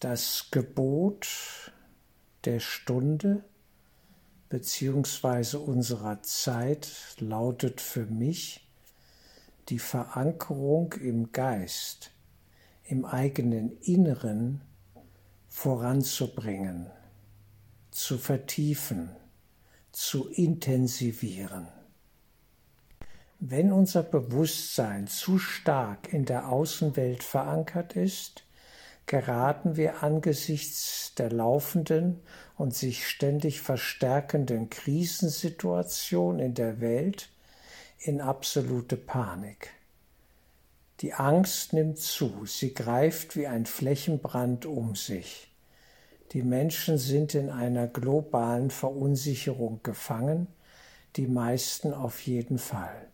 Das Gebot der Stunde beziehungsweise unserer Zeit lautet für mich die Verankerung im Geist, im eigenen Inneren voranzubringen, zu vertiefen, zu intensivieren. Wenn unser Bewusstsein zu stark in der Außenwelt verankert ist, geraten wir angesichts der laufenden und sich ständig verstärkenden Krisensituation in der Welt in absolute Panik. Die Angst nimmt zu, sie greift wie ein Flächenbrand um sich. Die Menschen sind in einer globalen Verunsicherung gefangen, die meisten auf jeden Fall.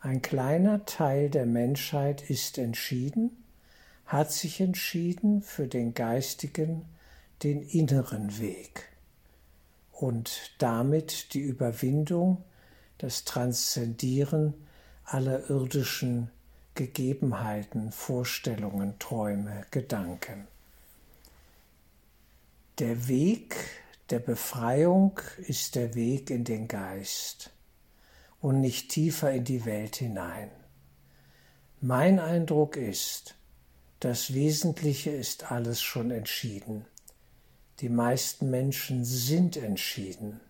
Ein kleiner Teil der Menschheit ist entschieden, hat sich entschieden für den geistigen, den inneren Weg und damit die Überwindung, das Transzendieren aller irdischen Gegebenheiten, Vorstellungen, Träume, Gedanken. Der Weg der Befreiung ist der Weg in den Geist und nicht tiefer in die Welt hinein. Mein Eindruck ist, das Wesentliche ist alles schon entschieden. Die meisten Menschen sind entschieden.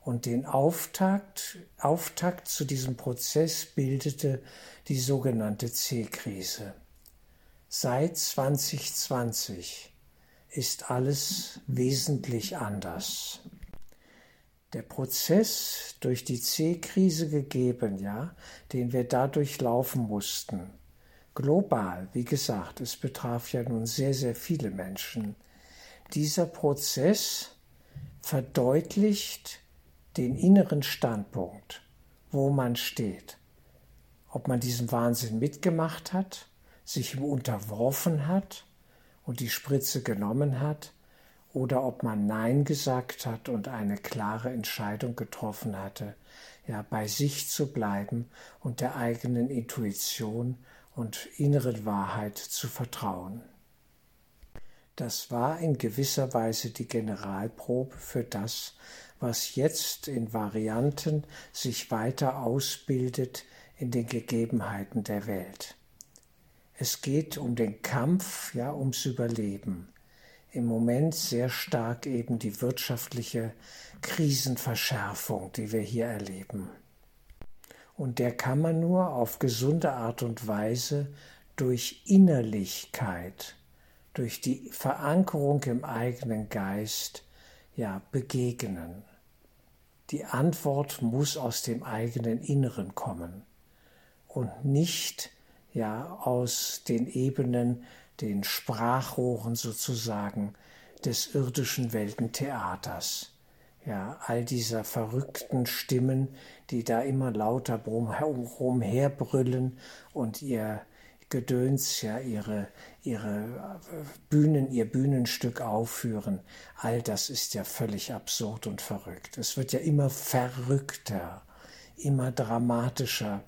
Und den Auftakt, Auftakt zu diesem Prozess bildete die sogenannte C-Krise. Seit 2020 ist alles wesentlich anders der Prozess durch die C-Krise gegeben, ja, den wir dadurch laufen mussten. Global, wie gesagt, es betraf ja nun sehr, sehr viele Menschen. Dieser Prozess verdeutlicht den inneren Standpunkt, wo man steht. Ob man diesen Wahnsinn mitgemacht hat, sich ihm unterworfen hat und die Spritze genommen hat, oder ob man Nein gesagt hat und eine klare Entscheidung getroffen hatte, ja, bei sich zu bleiben und der eigenen Intuition und inneren Wahrheit zu vertrauen. Das war in gewisser Weise die Generalprobe für das, was jetzt in Varianten sich weiter ausbildet in den Gegebenheiten der Welt. Es geht um den Kampf, ja, ums Überleben im Moment sehr stark eben die wirtschaftliche Krisenverschärfung, die wir hier erleben. Und der kann man nur auf gesunde Art und Weise durch Innerlichkeit, durch die Verankerung im eigenen Geist, ja, begegnen. Die Antwort muss aus dem eigenen Inneren kommen und nicht ja aus den Ebenen den Sprachrohren sozusagen des irdischen Weltentheaters. Ja, all dieser verrückten Stimmen, die da immer lauter rumherbrüllen und ihr Gedöns, ja, ihre, ihre Bühnen, ihr Bühnenstück aufführen, all das ist ja völlig absurd und verrückt. Es wird ja immer verrückter, immer dramatischer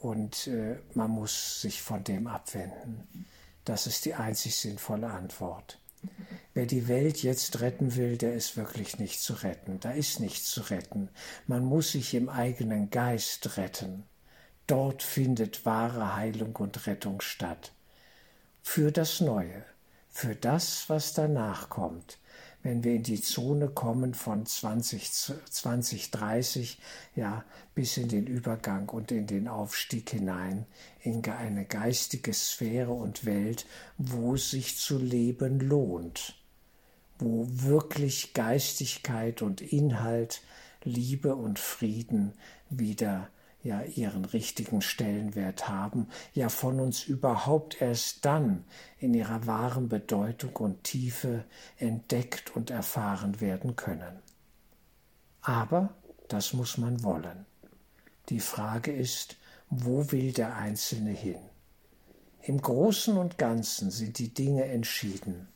und äh, man muss sich von dem abwenden. Das ist die einzig sinnvolle Antwort. Wer die Welt jetzt retten will, der ist wirklich nicht zu retten. Da ist nichts zu retten. Man muss sich im eigenen Geist retten. Dort findet wahre Heilung und Rettung statt. Für das Neue, für das, was danach kommt, wenn wir in die Zone kommen von 20, 2030, ja, bis in den Übergang und in den Aufstieg hinein, in eine geistige Sphäre und Welt, wo es sich zu leben lohnt, wo wirklich Geistigkeit und Inhalt, Liebe und Frieden wieder ja ihren richtigen Stellenwert haben, ja von uns überhaupt erst dann in ihrer wahren Bedeutung und Tiefe entdeckt und erfahren werden können. Aber das muss man wollen. Die Frage ist, wo will der Einzelne hin? Im Großen und Ganzen sind die Dinge entschieden.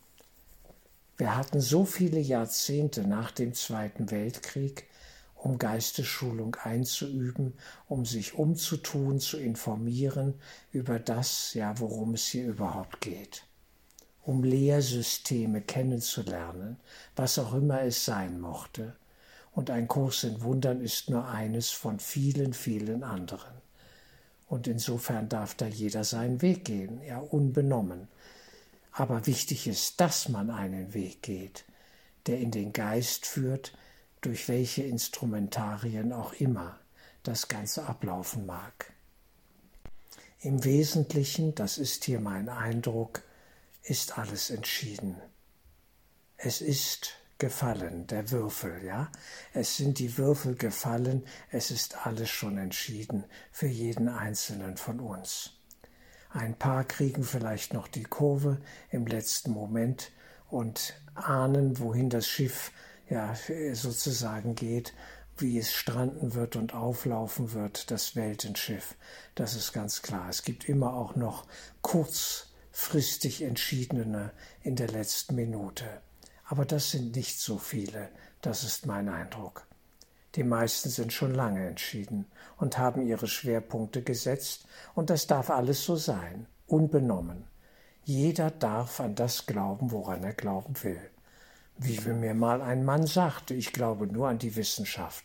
Wir hatten so viele Jahrzehnte nach dem Zweiten Weltkrieg um Geistesschulung einzuüben, um sich umzutun, zu informieren über das, ja, worum es hier überhaupt geht. um Lehrsysteme kennenzulernen, was auch immer es sein mochte. Und ein Kurs in Wundern ist nur eines von vielen, vielen anderen. Und insofern darf da jeder seinen Weg gehen, ja unbenommen. Aber wichtig ist, dass man einen Weg geht, der in den Geist führt, durch welche Instrumentarien auch immer das Ganze ablaufen mag. Im Wesentlichen, das ist hier mein Eindruck, ist alles entschieden. Es ist gefallen, der Würfel, ja. Es sind die Würfel gefallen, es ist alles schon entschieden für jeden einzelnen von uns. Ein paar kriegen vielleicht noch die Kurve im letzten Moment und ahnen, wohin das Schiff ja sozusagen geht, wie es stranden wird und auflaufen wird, das Weltenschiff. Das ist ganz klar. Es gibt immer auch noch kurzfristig Entschiedene in der letzten Minute. Aber das sind nicht so viele, das ist mein Eindruck. Die meisten sind schon lange entschieden und haben ihre Schwerpunkte gesetzt, und das darf alles so sein, unbenommen. Jeder darf an das glauben, woran er glauben will. Wie mir mal ein Mann sagte, ich glaube nur an die Wissenschaft.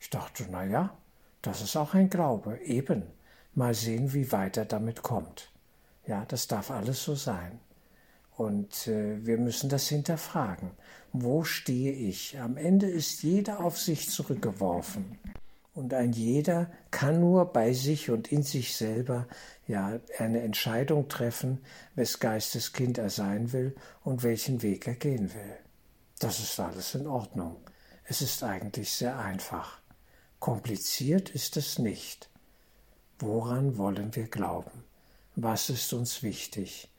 Ich dachte, na ja, das ist auch ein Glaube, eben. Mal sehen, wie weit er damit kommt. Ja, das darf alles so sein. Und äh, wir müssen das hinterfragen. Wo stehe ich? Am Ende ist jeder auf sich zurückgeworfen. Und ein jeder kann nur bei sich und in sich selber ja eine Entscheidung treffen, wes Geistes Kind er sein will und welchen Weg er gehen will. Das ist alles in Ordnung. Es ist eigentlich sehr einfach. Kompliziert ist es nicht. Woran wollen wir glauben? Was ist uns wichtig?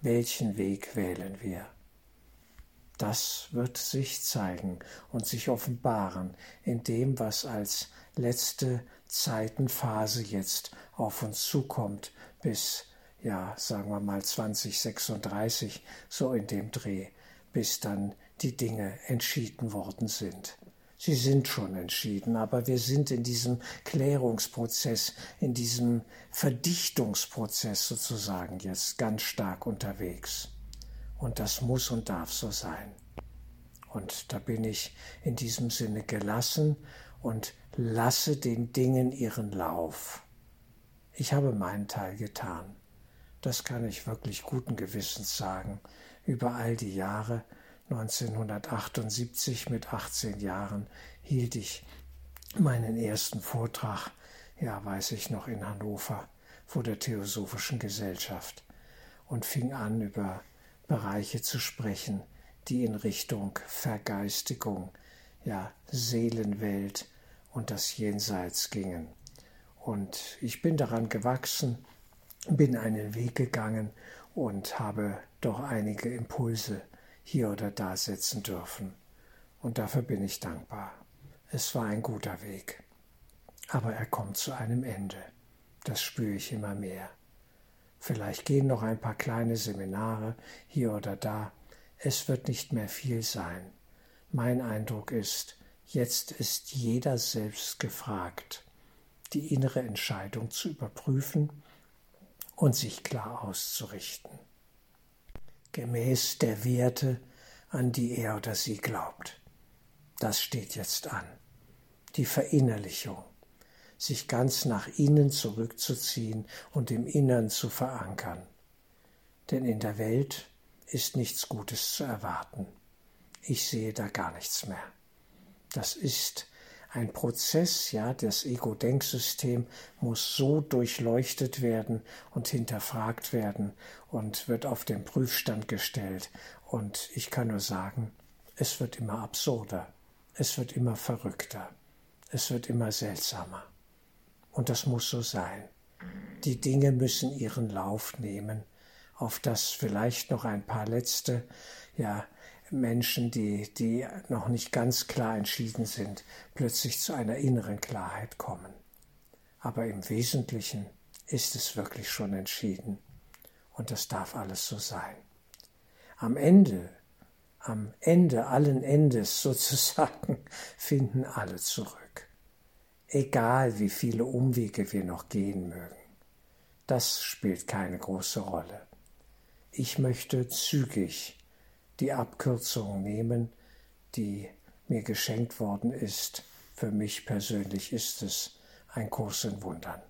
Welchen Weg wählen wir? Das wird sich zeigen und sich offenbaren in dem, was als letzte Zeitenphase jetzt auf uns zukommt, bis, ja, sagen wir mal 2036, so in dem Dreh, bis dann die Dinge entschieden worden sind. Sie sind schon entschieden, aber wir sind in diesem Klärungsprozess, in diesem Verdichtungsprozess sozusagen jetzt ganz stark unterwegs. Und das muss und darf so sein. Und da bin ich in diesem Sinne gelassen und lasse den Dingen ihren Lauf. Ich habe meinen Teil getan. Das kann ich wirklich guten Gewissens sagen, über all die Jahre, 1978 mit 18 Jahren hielt ich meinen ersten Vortrag, ja weiß ich noch, in Hannover vor der Theosophischen Gesellschaft und fing an, über Bereiche zu sprechen, die in Richtung Vergeistigung, ja Seelenwelt und das Jenseits gingen. Und ich bin daran gewachsen, bin einen Weg gegangen und habe doch einige Impulse hier oder da setzen dürfen. Und dafür bin ich dankbar. Es war ein guter Weg. Aber er kommt zu einem Ende. Das spüre ich immer mehr. Vielleicht gehen noch ein paar kleine Seminare hier oder da. Es wird nicht mehr viel sein. Mein Eindruck ist, jetzt ist jeder selbst gefragt, die innere Entscheidung zu überprüfen und sich klar auszurichten gemäß der Werte, an die er oder sie glaubt. Das steht jetzt an. Die Verinnerlichung, sich ganz nach innen zurückzuziehen und im Innern zu verankern. Denn in der Welt ist nichts Gutes zu erwarten. Ich sehe da gar nichts mehr. Das ist ein Prozess, ja, das Ego-Denksystem muss so durchleuchtet werden und hinterfragt werden und wird auf den Prüfstand gestellt. Und ich kann nur sagen, es wird immer absurder, es wird immer verrückter, es wird immer seltsamer. Und das muss so sein. Die Dinge müssen ihren Lauf nehmen, auf das vielleicht noch ein paar letzte, ja, Menschen, die, die noch nicht ganz klar entschieden sind, plötzlich zu einer inneren Klarheit kommen. Aber im Wesentlichen ist es wirklich schon entschieden. Und das darf alles so sein. Am Ende, am Ende allen Endes sozusagen, finden alle zurück. Egal wie viele Umwege wir noch gehen mögen. Das spielt keine große Rolle. ich möchte zügig die Abkürzung nehmen, die mir geschenkt worden ist. Für mich persönlich ist es ein Kurs in Wundern.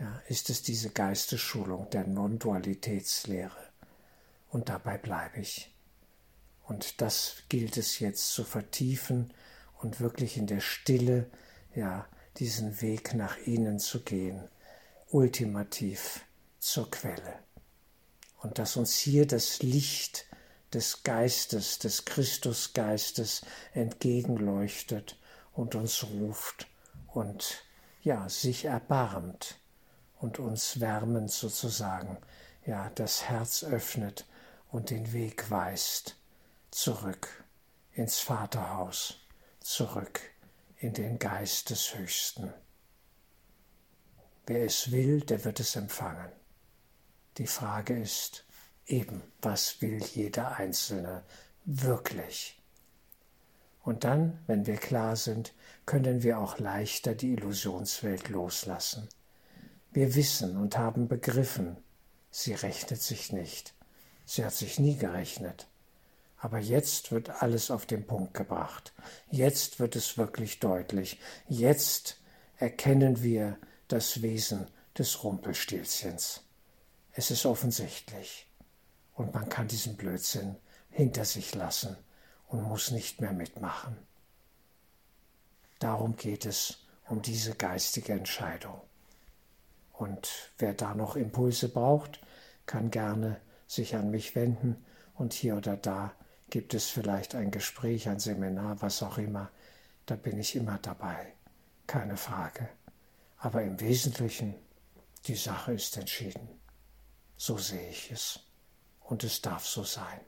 Ja, ist es diese Geistesschulung der Non-Dualitätslehre. Und dabei bleibe ich. Und das gilt es jetzt zu vertiefen und wirklich in der Stille, ja, diesen Weg nach innen zu gehen, ultimativ zur Quelle. Und dass uns hier das Licht des Geistes, des Christusgeistes entgegenleuchtet und uns ruft und ja, sich erbarmt und uns wärmend sozusagen, ja, das Herz öffnet und den Weg weist zurück ins Vaterhaus, zurück in den Geist des Höchsten. Wer es will, der wird es empfangen. Die Frage ist eben, was will jeder Einzelne wirklich? Und dann, wenn wir klar sind, können wir auch leichter die Illusionswelt loslassen. Wir wissen und haben begriffen, sie rechnet sich nicht. Sie hat sich nie gerechnet. Aber jetzt wird alles auf den Punkt gebracht. Jetzt wird es wirklich deutlich. Jetzt erkennen wir das Wesen des Rumpelstilzchens. Es ist offensichtlich. Und man kann diesen Blödsinn hinter sich lassen und muss nicht mehr mitmachen. Darum geht es um diese geistige Entscheidung. Und wer da noch Impulse braucht, kann gerne sich an mich wenden und hier oder da Gibt es vielleicht ein Gespräch, ein Seminar, was auch immer, da bin ich immer dabei. Keine Frage. Aber im Wesentlichen, die Sache ist entschieden. So sehe ich es. Und es darf so sein.